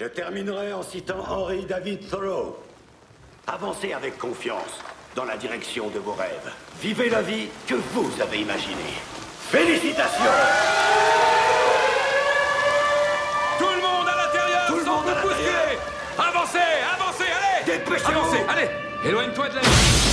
Je terminerai en citant Henry David Thoreau. Avancez avec confiance dans la direction de vos rêves. Vivez la vie que vous avez imaginée. Félicitations Tout le monde à l'intérieur Tout le monde à l'intérieur. Avancez, avancez, allez Dépêchez-vous. Avancez, allez Éloigne-toi de la